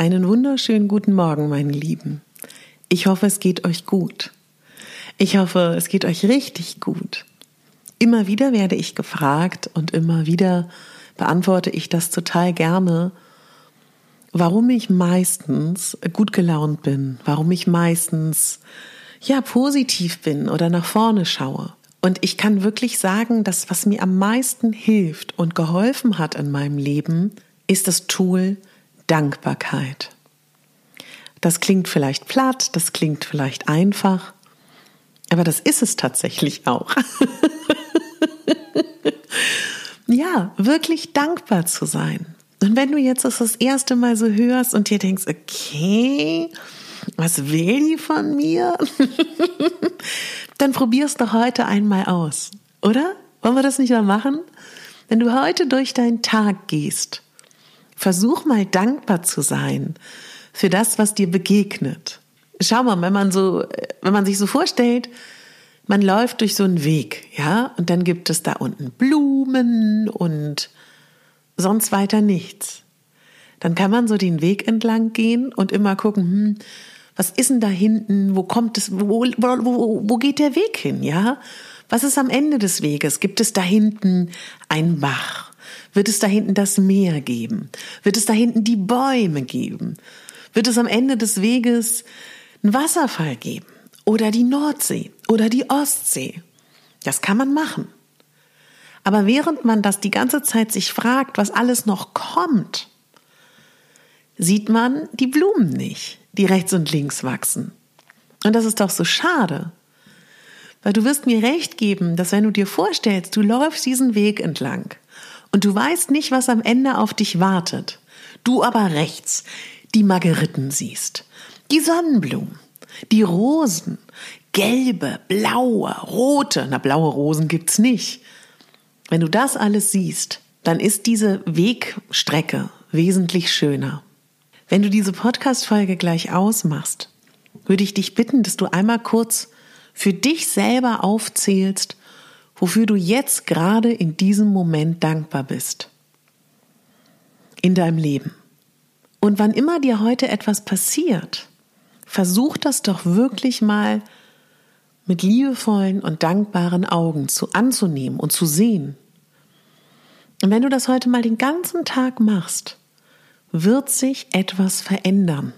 Einen wunderschönen guten Morgen, meine Lieben. Ich hoffe, es geht euch gut. Ich hoffe, es geht euch richtig gut. Immer wieder werde ich gefragt und immer wieder beantworte ich das total gerne, warum ich meistens gut gelaunt bin, warum ich meistens ja positiv bin oder nach vorne schaue. Und ich kann wirklich sagen, dass was mir am meisten hilft und geholfen hat in meinem Leben, ist das Tool Dankbarkeit. Das klingt vielleicht platt, das klingt vielleicht einfach, aber das ist es tatsächlich auch. ja, wirklich dankbar zu sein. Und wenn du jetzt das das erste Mal so hörst und dir denkst, okay, was will die von mir? Dann probier's doch heute einmal aus, oder? Wollen wir das nicht mal machen? Wenn du heute durch deinen Tag gehst Versuch mal dankbar zu sein für das, was dir begegnet. Schau mal, wenn man so, wenn man sich so vorstellt, man läuft durch so einen Weg, ja, und dann gibt es da unten Blumen und sonst weiter nichts. Dann kann man so den Weg entlang gehen und immer gucken, hm, was ist denn da hinten? Wo kommt es? Wo, wo, wo, geht der Weg hin? Ja, was ist am Ende des Weges? Gibt es da hinten einen Bach? Wird es da hinten das Meer geben? Wird es da hinten die Bäume geben? Wird es am Ende des Weges einen Wasserfall geben? Oder die Nordsee? Oder die Ostsee? Das kann man machen. Aber während man das die ganze Zeit sich fragt, was alles noch kommt, sieht man die Blumen nicht, die rechts und links wachsen. Und das ist doch so schade. Weil du wirst mir recht geben, dass wenn du dir vorstellst, du läufst diesen Weg entlang und du weißt nicht, was am Ende auf dich wartet. Du aber rechts die Margeriten siehst, die Sonnenblumen, die Rosen, gelbe, blaue, rote, na blaue Rosen gibt's nicht. Wenn du das alles siehst, dann ist diese Wegstrecke wesentlich schöner. Wenn du diese Podcast-Folge gleich ausmachst, würde ich dich bitten, dass du einmal kurz für dich selber aufzählst, wofür du jetzt gerade in diesem Moment dankbar bist. In deinem Leben. Und wann immer dir heute etwas passiert, versuch das doch wirklich mal mit liebevollen und dankbaren Augen zu anzunehmen und zu sehen. Und wenn du das heute mal den ganzen Tag machst, wird sich etwas verändern.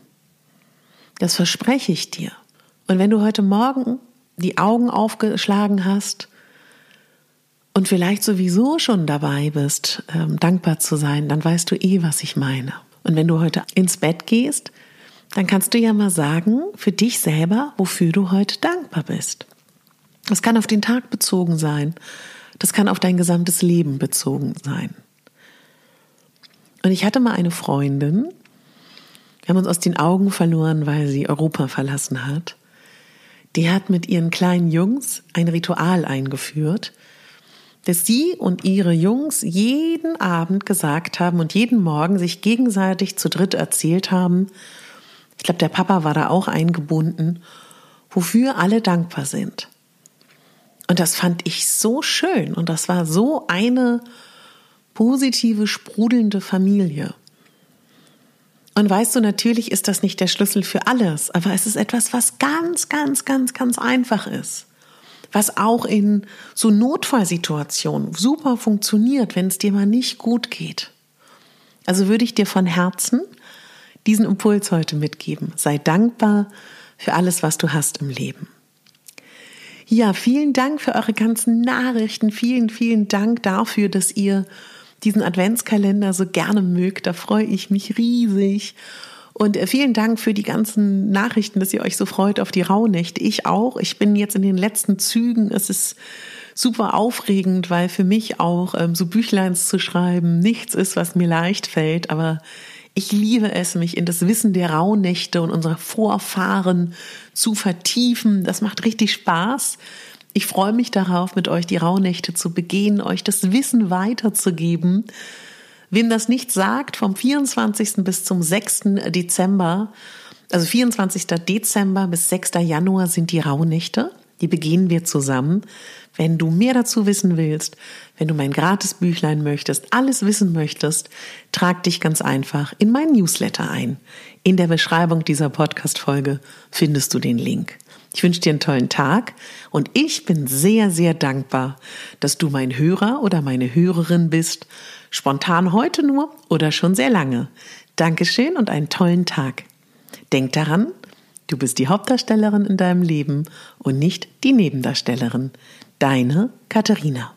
Das verspreche ich dir. Und wenn du heute Morgen die Augen aufgeschlagen hast und vielleicht sowieso schon dabei bist, ähm, dankbar zu sein, dann weißt du eh, was ich meine. Und wenn du heute ins Bett gehst, dann kannst du ja mal sagen für dich selber, wofür du heute dankbar bist. Das kann auf den Tag bezogen sein. Das kann auf dein gesamtes Leben bezogen sein. Und ich hatte mal eine Freundin, wir haben uns aus den Augen verloren, weil sie Europa verlassen hat. Die hat mit ihren kleinen Jungs ein Ritual eingeführt, dass sie und ihre Jungs jeden Abend gesagt haben und jeden Morgen sich gegenseitig zu dritt erzählt haben, ich glaube, der Papa war da auch eingebunden, wofür alle dankbar sind. Und das fand ich so schön und das war so eine positive, sprudelnde Familie. Und weißt du, natürlich ist das nicht der Schlüssel für alles, aber es ist etwas, was ganz, ganz, ganz, ganz einfach ist. Was auch in so Notfallsituationen super funktioniert, wenn es dir mal nicht gut geht. Also würde ich dir von Herzen diesen Impuls heute mitgeben. Sei dankbar für alles, was du hast im Leben. Ja, vielen Dank für eure ganzen Nachrichten. Vielen, vielen Dank dafür, dass ihr diesen Adventskalender so gerne mögt. Da freue ich mich riesig. Und äh, vielen Dank für die ganzen Nachrichten, dass ihr euch so freut auf die Rauhnächte. Ich auch. Ich bin jetzt in den letzten Zügen. Es ist super aufregend, weil für mich auch ähm, so Büchleins zu schreiben nichts ist, was mir leicht fällt. Aber ich liebe es, mich in das Wissen der Rauhnächte und unserer Vorfahren zu vertiefen. Das macht richtig Spaß. Ich freue mich darauf, mit euch die Rauhnächte zu begehen, euch das Wissen weiterzugeben. Wem das nicht sagt, vom 24. bis zum 6. Dezember, also 24. Dezember bis 6. Januar sind die Rauhnächte. Die begehen wir zusammen. Wenn du mehr dazu wissen willst, wenn du mein Gratisbüchlein möchtest, alles wissen möchtest, trag dich ganz einfach in mein Newsletter ein. In der Beschreibung dieser Podcast-Folge findest du den Link. Ich wünsche dir einen tollen Tag und ich bin sehr, sehr dankbar, dass du mein Hörer oder meine Hörerin bist. Spontan heute nur oder schon sehr lange. Dankeschön und einen tollen Tag. Denk daran, du bist die Hauptdarstellerin in deinem Leben und nicht die Nebendarstellerin. Deine Katharina.